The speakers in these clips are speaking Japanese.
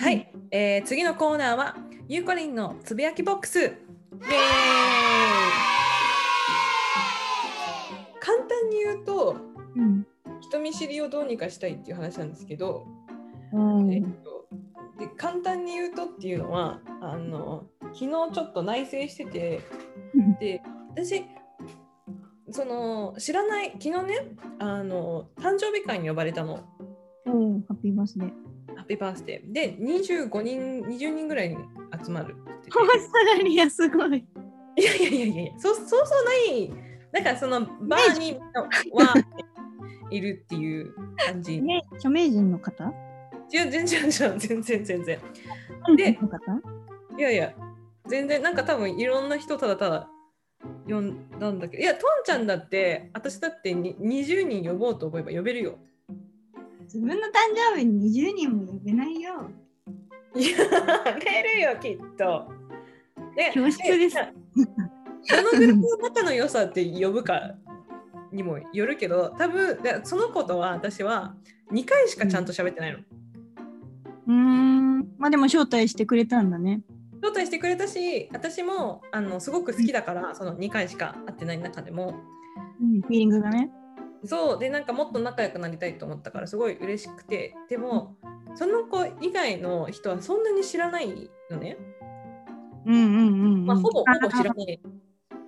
はい、えー次のコーナーはゆうこりんのつぶやきボックス。イエーイ。簡単に言うとうん。人見知りをどうにかしたいっていう話なんですけど、うん。えっと、で簡単に言うとっていうのはあの昨日ちょっと内省しててで私その知らない昨日ねあの誕生日会に呼ばれたの。おーハッピーバースデー。ピーバースデーで25人20人ぐらいに集まるって言っててオーストラリアすごい。いやいやいやいやそうそうそうないだからそのバーにわーっているっていう感じ。ね、著名人の方？全然違う全然全然。でいやいや全然なんか多分いろんな人ただただ呼んだんだけどいやトンちゃんだって私だってに20人呼ぼうと思えば呼べるよ。自分の誕生日に20人も呼べないよ。いや呼べるよきっと。で教室ですどのグループの仲の良さって呼ぶかにもよるけど多分でその子とは私は2回しかちゃんと喋ってないの。うーん。まあでも招待してくれたんだね。招待してくれたし私もあのすごく好きだからその2回しか会ってない中でもうん、フィーリングがね。そうでなんかもっと仲良くなりたいと思ったからすごい嬉しくてでもその子以外の人はそんなに知らないのね、うんうんうん、うん。まあ、ほぼほぼ知らあない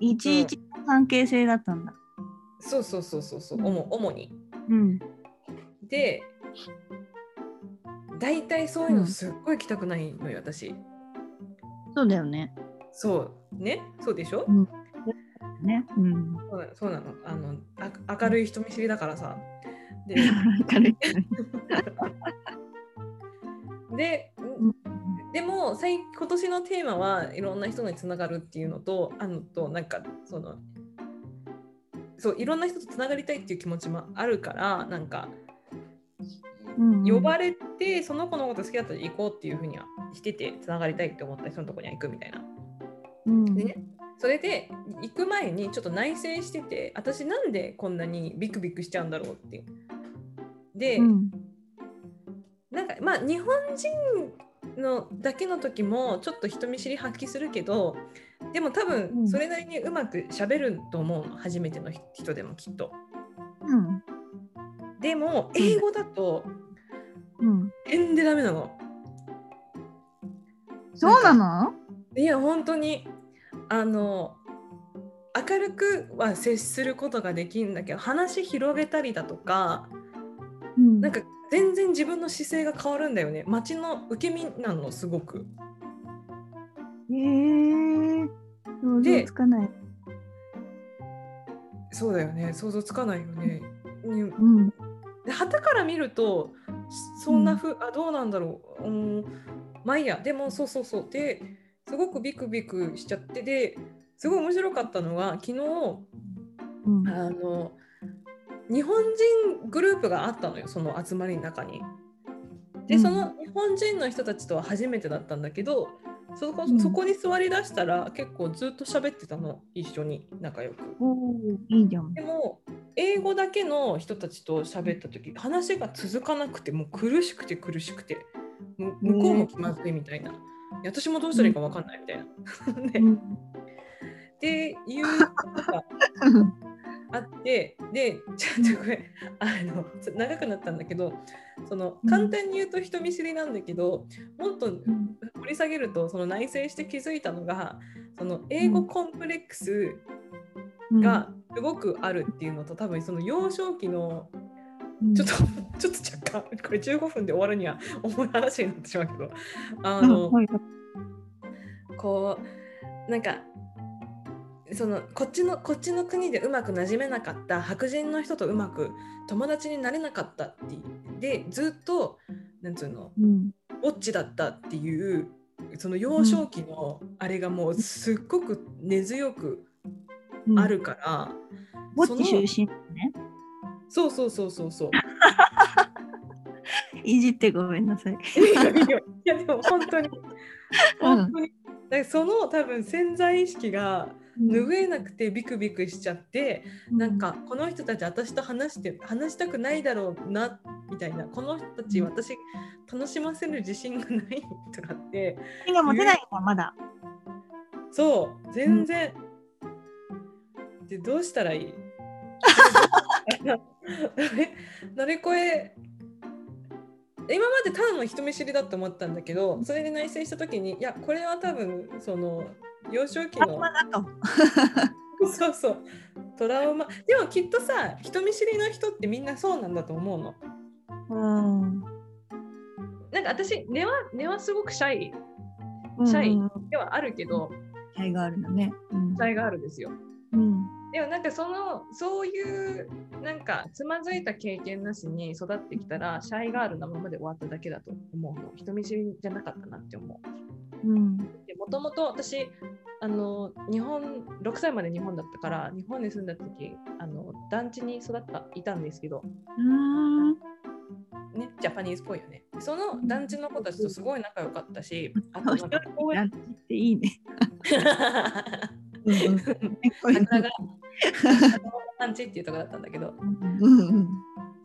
いちいちの関係性だったんだ。そうそうそうそうそう主主にうん。で大体そういうのすっごい来たくないのよ私そうだよね。そうねそうでしょ、ね。うん。そうなのそうなの。あのあ明るい人見知りだからさ。で。でうん。でも最今年のテーマはいろんな人につながるっていうのとあのとなんかそのそういろんな人とつながりたいっていう気持ちもあるからなんかうんうん。呼ばれてその子のこと好きだったら行こうっていうふうにはしててつながりたいって思った人のとこには行くみたいな。うん。でねそれで行く前にちょっと内省してて私なんでこんなにビクビクしちゃうんだろうって。で、うんなんかまあ日本人のだけの時もちょっと人見知り発揮するけどでも多うん分それなりにうまくしゃべると思うの初めての人でもきっと。うんでも英語だとうん。変でダメなの。そうなの？いや本当にあの明るくは接することができるんだけど話広げたりだとかうん。なんか全然自分の姿勢が変わるんだよね。街の受け身なのすごく。えー、想で像つかない。そうだよね。想像つかないよね。ね。うん。で旗から見るとそんなふう、あどうなんだろう、うん、まあいいや。でもそうそうそう。ですごくビクビクしちゃってですごい面白かったのが昨日うんあの日本人グループがあったのよその集まりの中に。で、うんその日本人の人たちとは初めてだったんだけどそこ,、うんそこに座りだしたら結構ずっと喋ってたの一緒に仲良く。いいじゃん。でも英語だけの人たちと喋った時話が続かなくてもう苦しくて苦しくてむ向こうも気まずいみたいな、私もどうしたらいいか分かんないみたいな。でうん。っていうのがあってでちょっとこれあの長くなったんだけどそのうん。簡単に言うと人見知りなんだけどもっと掘り下げるとその内省して気づいたのがその英語コンプレックスがすごくあるっていうのと多分その幼少期のうん。ちょっとちょっと若干これ15分で終わるには重い話になってしまうけどあうんの、はいこうなんかそのこっちのこっちの国でうまくなじめなかった白人の人とうまく友達になれなかったってでずっとなんつうのうんウォッチだったっていうその幼少期のあれがもうすっごく根強くうんあるから、ぼっち出身ね。そうそうそうそうそう。いじってごめんなさい。いやでも本当に。本当に。だからその多分潜在意識が拭えなくてビクビクしちゃって、なんかこの人たち私と話して話したくないだろうなみたいな。この人たち私楽しませる自信がないとかって。手が持てないんだまだ。そう。全然、でどうしたらいい？乗り越え今までただの人見知りだと思ったんだけどそれで内省した時にいやこれは多分その幼少期あのまだと。そうそうトラウマでもきっとさ人見知りの人ってみんなそうなんだと思うのうん。なんか私根は根はすごくシャイうんシャイうんではあるけどシャイがあるんだね。うんシャイがあるんですようん。でもなんかそのそういうなんかつまずいた経験なしに育ってきたらシャイガールなままで終わっただけだと思うの。人見知りじゃなかったなって思う。うん。でもともと私あの日本6歳まで日本だったから日本に住んだ時あの団地に育ったいたんですけど。うん。ねジャパニーズっぽいよね。その団地の子たちとすごい仲良かったしあとなんか公園いなっていいね。うん 桜が団地っていうところだったんだけどうんうん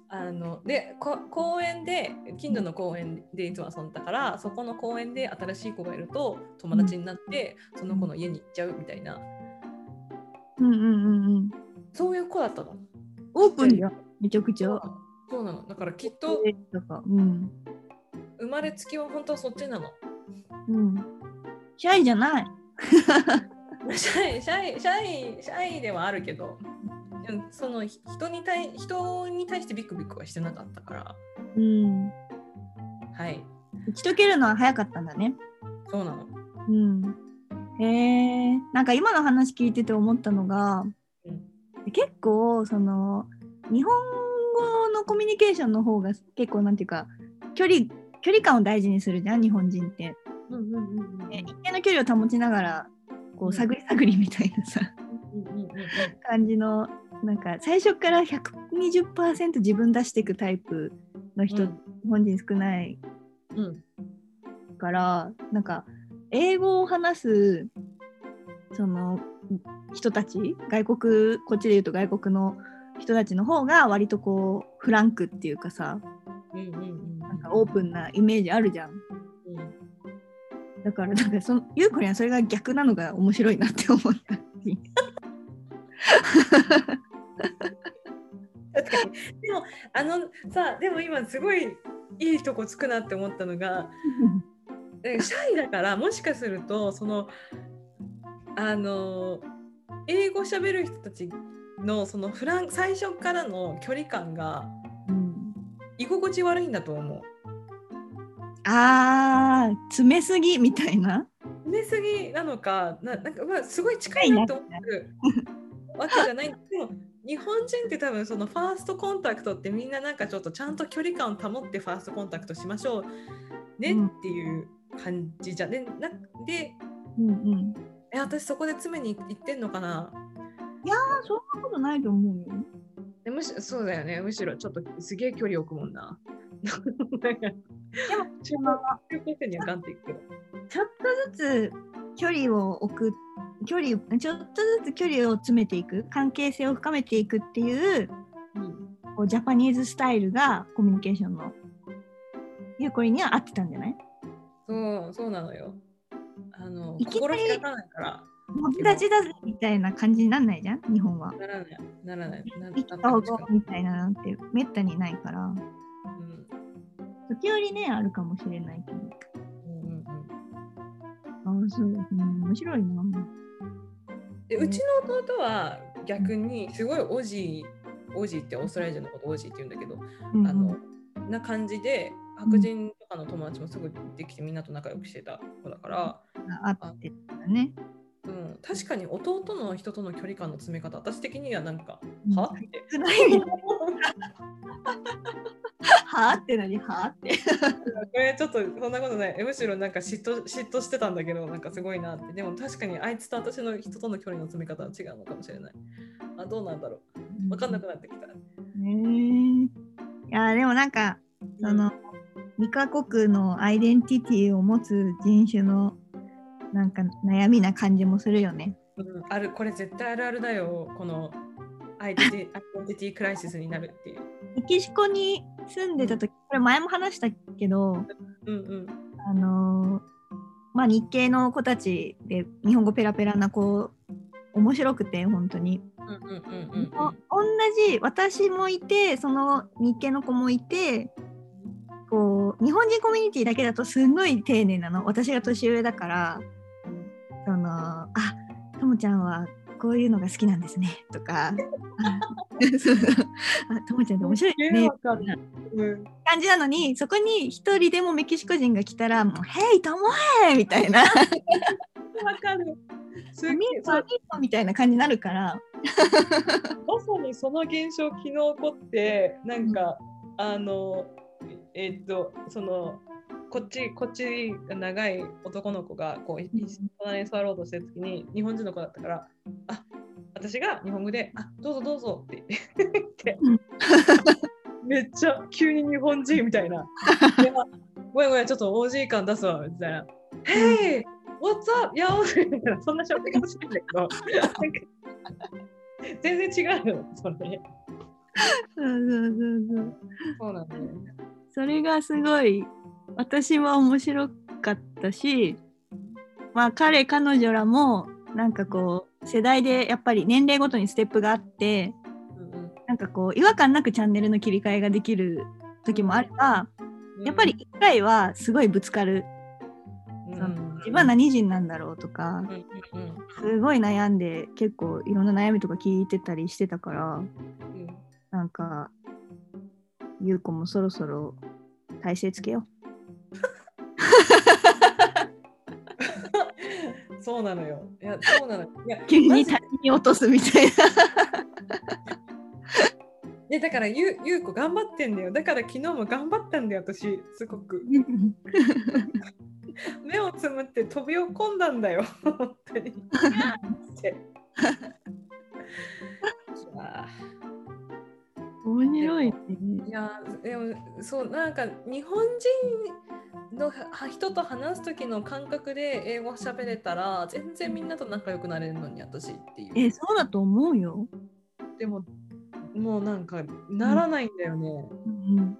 あのでこ公園で近所の公園でいつも遊んだからそこの公園で新しい子がいると友達になって、その子の家に行っちゃうみたいなうんうんうんうん。そういう子だったの。オープンじゃん。めちゃくちゃ。そうなのだからきっととか。うん。生まれつきは本当はそっちなの。うん。シャイじゃない。シャイシャイシャイシャイではあるけどその人に対人に対してビクビクはしてなかったからうん。はい打ち解けるのは早かったんだね。そうなの。うん。へえ。なんか今の話聞いてて思ったのが、うん結構その日本語のコミュニケーションの方が結構なんていうか距離距離感を大事にするじゃん日本人って。うんうんうんうんで一定の距離を保ちながらこううん。探り探りみたいなさ感じのなんか最初から120%自分出していくタイプの人、うん。日本人少ないうん。からなんか英語を話すその人たち外国こっちで言うと外国の人たちの方が割とこうフランクっていうかさうんうんうん。なんかオープンなイメージあるじゃん。うんだからなんかそのゆうこにはそれが逆なのが面白いなって思った。確かにでもあのさでも今すごいいいとこつくなって思ったのがえシャイだからもしかするとそのあの英語喋る人たちのそのフラン最初からの距離感がうん居心地悪いんだと思う。あー詰めすぎみたいな？埋めすぎなのかななんかまあすごい近いなと思ってるわけじゃないでも日本人って多分そのファーストコンタクトってみんななんかちょっとちゃんと距離感を保ってファーストコンタクトしましょうねうんっていう感じじゃん。でなでうんうん。え私そこで詰めに行ってんのかな？あそんなことないと思うよ。でむしそうだよねむしろちょっとすげえ距離置くもんな。でも中高校生にはガンっていくけど。ちょっとずつ距離を置く距離ちょっとずつ距離を詰めていく関係性を深めていくっていううんこうジャパニーズスタイルがコミュニケーションのゆうこりには合ってたんじゃない？そうそうなのよ。あのいきなり心開かないから友達だぜみたいな感じになんないじゃん？日本は。ならないならない。な意気投合みたいななんてめったにないからうん時折ねあるかもしれないけど。うんうんうんああそう、うん、面白いな。でうちの弟は逆にすごいオジーオジーってオーストラリア人のことオジーって言うんだけど、うんあのな感じで白人とかの友達もすぐできてみんなと仲良くしてた子だから、あってたね。うん、確かに弟の人との距離感の詰め方私的にはなんか、うんは？って少ないみたいな。はあって何はあって。これちょっとそんなことない。えむしろなんか嫉妬嫉妬してたんだけどなんかすごいなって。でも確かにあいつと私の人との距離の詰め方は違うのかもしれない。あどうなんだろう。分かんなくなってきた、ねえ。いやでもなんかその、2カ国のアイデンティティを持つ人種のなんか悩みな感じもするよね。うん、ある。これ絶対あるあるだよ。このアイデンティアイデンティティクライシスになるっていう。メキシコに住んでた時これ前も話したけどうんうんあのまあ日系の子たちで日本語ペラペラな子面白くて本当に、同じ私もいてその日系の子もいてこう日本人コミュニティだけだとすんごい丁寧なの。私が年上だからそのあともちゃんはこういうのが好きなんですね。とか。あともちゃんって面白いね。わかる。うん。感じなのにそこに一人でもメキシコ人が来たら「もうヘイともへ!」みたいな。わかる。す「っげミートえそうミート」みたいな感じになるから。まさにその現象昨日起こってなんか、あのえっとそのこっちこっちが長い男の子がこうい隣に座ろうとしてる時に日本人の子だったからあ私が日本語で「あどうぞどうぞ」って言って。うん。めっちゃ急に日本人みたいな「いやごめんごめんちょっと OG 感出すわ」みたいな「Hey! What's up, yo? みたいな。そんな喋り方してんだけど全然違うよそれ。そうそうそうそう。そうなんだよね。それがすごい私は面白かったしまあ彼彼女らもなんかこう世代でやっぱり年齢ごとにステップがあってうんなんかこう違和感なくチャンネルの切り替えができる時もあればうん。やっぱり一回はすごいぶつかる。うんその自分は何人なんだろうとかすごい悩んで結構いろんな悩みとか聞いてたりしてたからうん。なんかゆう子もそろそろ体勢つけよ そうなのよ。いや、そうなの。いやう急にマジ他人に落とすみたいな。でだからゆゆうこ頑張ってんだよ。だから昨日も頑張ったんだよ、私、すごく。目をつむって飛び込んだんだよ、本当に。面白いね。いやでもそうなんか日本人のは人と話す時の感覚で英語喋れたら全然みんなと仲良くなれるのに私っていう。え、そうだと思うよ。でももうなんかならないんだよね。うん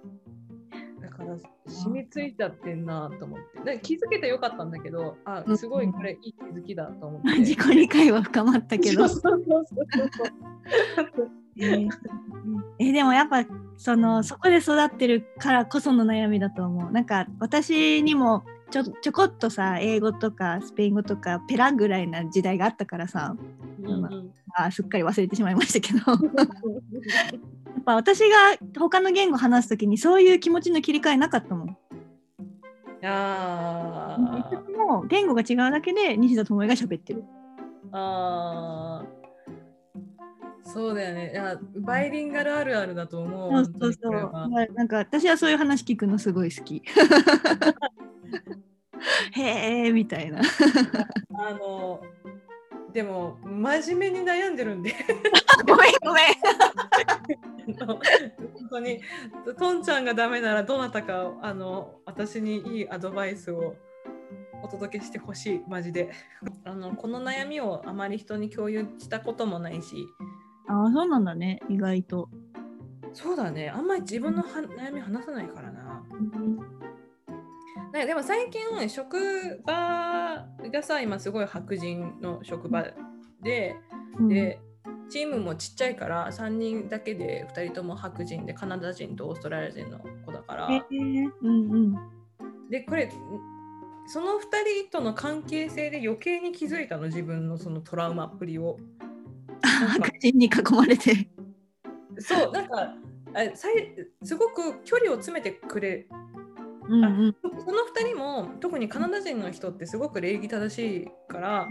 だから染みついちゃってんなと思って。なんか気づけてよかったんだけど、あすごいこれいい気づきだと思って。うん、自己理解は深まったけど。そうそうそうそう えーえでもやっぱそのそこで育ってるからこその悩みだと思う。なんか私にもちょちょこっとさ英語とかスペイン語とかペラぐらいな時代があったからさ。うんうん。あすっかり忘れてしまいましたけど。やっぱ私が他の言語話す時にそういう気持ちの切り替えなかったもん。いやーもう言語が違うだけで西田智恵が喋ってる。あーそうだよね。いやバイリンガルあるあるだと思う。そうそうそう。はまあなんか私はそういう話聞くのすごい好き。へえみたいな。あのでも真面目に悩んでるんで ごめんごめん。本当にとんちゃんがダメならどなたかあの私にいいアドバイスをお届けしてほしいマジであのこの悩みをあまり人に共有したこともないしああそうなんだね意外と。そうだねあんまり自分のは悩み話さないからなねでも最近職場がさ今すごい白人の職場で、うんでチームもちっちゃいから3人だけで2人とも白人でカナダ人とオーストラリア人の子だから、へえうんうん。でこれその2人との関係性で余計に気づいたの自分のそのトラウマっぷりを。白人に囲まれて。そうなんかあさいすごく距離を詰めてくれうんうん。その2人も特にカナダ人の人ってすごく礼儀正しいから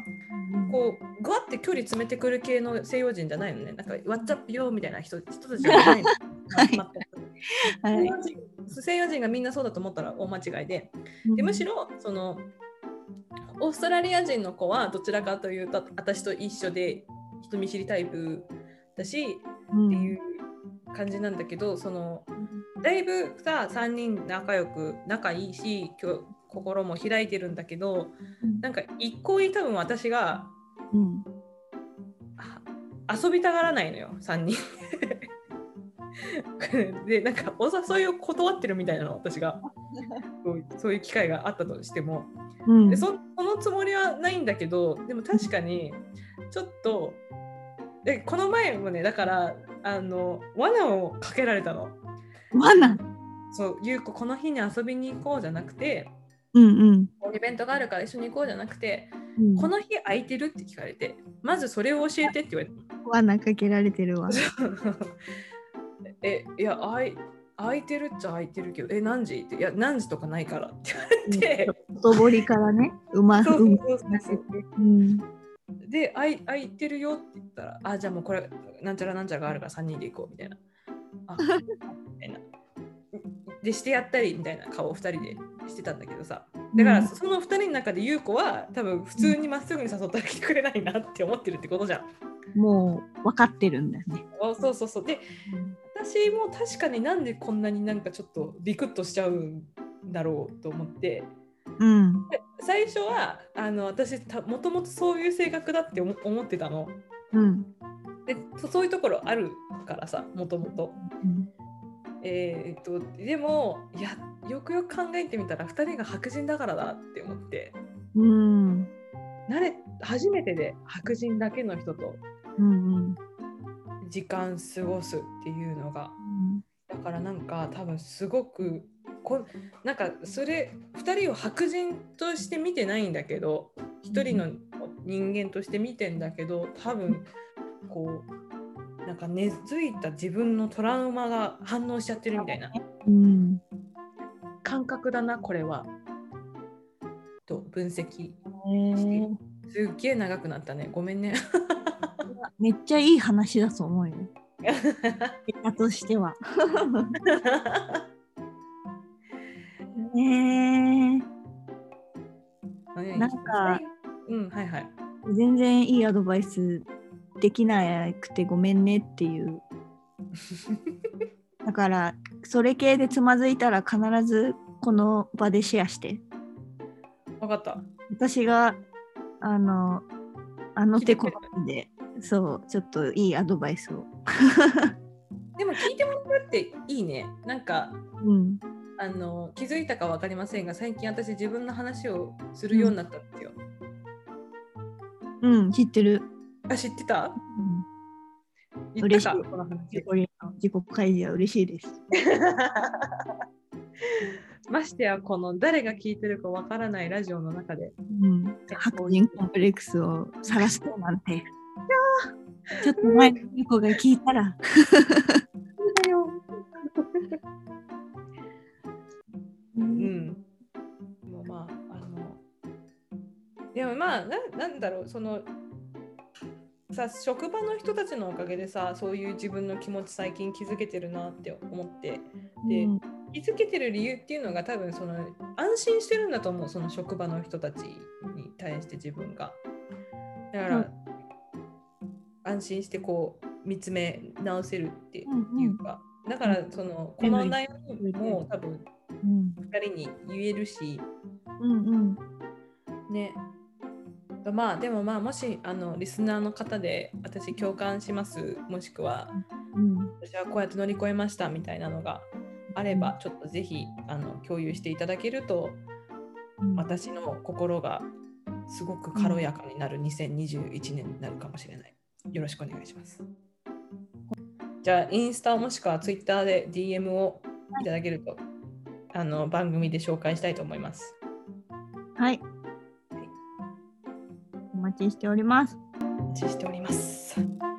こうぐわって距離詰めてくる系の西洋人じゃないのね。なんか「What's up yo」みたいな人人たちじゃないの。はい。西洋人西洋人がみんなそうだと思ったら大間違いで。でむしろそのオーストラリア人の子はどちらかというと私と一緒で人見知りタイプだしうん。っていう感じなんだけどそのだいぶさ3人仲良く仲いいし今日心も開いてるんだけどなんか一向に多分私がうん。遊びたがらないのよ3人。でなんかお誘いを断ってるみたいなの私が。そういう機会があったとしても。うん。でそそのつもりはないんだけどでも確かにちょっとでこの前もねだからあの罠をかけられたの。罠？そうゆう子この日に遊びに行こうじゃなくてうんうん。イベントがあるから一緒に行こうじゃなくてうん。この日空いてるって聞かれてまずそれを教えてって言われたの。罠かけられてるわ。えいやあい空いてるっちゃ空いてるけどえ何時？っていや何時とかないからって言われて。外堀からね、うまそうそうそうそう。うんで空い空いてるよって言ったらあじゃあもうこれなんちゃらなんちゃらがあるから3人で行こうみたいな。あ みたいな。でしてやったりみたいな顔を2人でしてたんだけどさ。だからその2人の中で優子は多分普通にまっすぐに誘ったら来てくれないなって思ってるってことじゃん。もう分かってるんだよね。あそうそうそう。で私も確かになんでこんなになんかちょっとビクッとしちゃうんだろうと思ってうん。で最初はあの私たもともとそういう性格だって思思ってたのうん。でそそういうところあるからさもともと。うんえーっとでもいやよくよく考えてみたら2人が白人だからだって思ってうん。慣れ初めてで白人だけの人とうん。時間過ごすっていうのがだからなんか多分すごくこなんかそれ2人を白人として見てないんだけど1人の人間として見てんだけど多分こうなんか根付いた自分のトラウマが反応しちゃってるみたいなうん。感覚だなこれは。と分析すっげえ長くなったねごめんね。めっちゃいい話だと思うよ。だとしては。ねなんかうんはいはい。え全然いいアドバイスできなくてごめんねっていう。だからそれ系でつまずいたら必ずこの場でシェアして。分かった。私があのあの手この手でそうちょっといいアドバイスを。でも聞いてもらうっていいね。なんかうん。あの気づいたか分かりませんが最近私自分の話をするようになったんですよ。うん、知ってる。あ知ってた？うん、言った？か嬉しいこの話自己開示は嬉しいです。ましてやこの誰が聞いてるか分からないラジオの中でうん、白人コンプレックスを晒すとなんて。ちょっと前の子が聞いたら。でもまあ、ななんだろう、その、さ、職場の人たちのおかげでさ、そういう自分の気持ち最近気づけてるなって思って、でうん。気づけてる理由っていうのが多分その安心してるんだと思う、その職場の人たちに対して自分が。だから、うん。安心してこう見つめ直せるってうんいうか、だからそのこの悩みも多分うん。2人に言えるし。うんうん。ねまあでもまあもしあのリスナーの方で私共感しますもしくはうん私はこうやって乗り越えましたみたいなのがあればちょっとぜひあの共有していただけるとうん私の心がすごく軽やかになる2021年になるかもしれない。よろしくお願いします。じゃあインスタもしくはツイッターで DM をいただけるとあの番組で紹介したいと思います。はい。待ちしております。お待ちしております。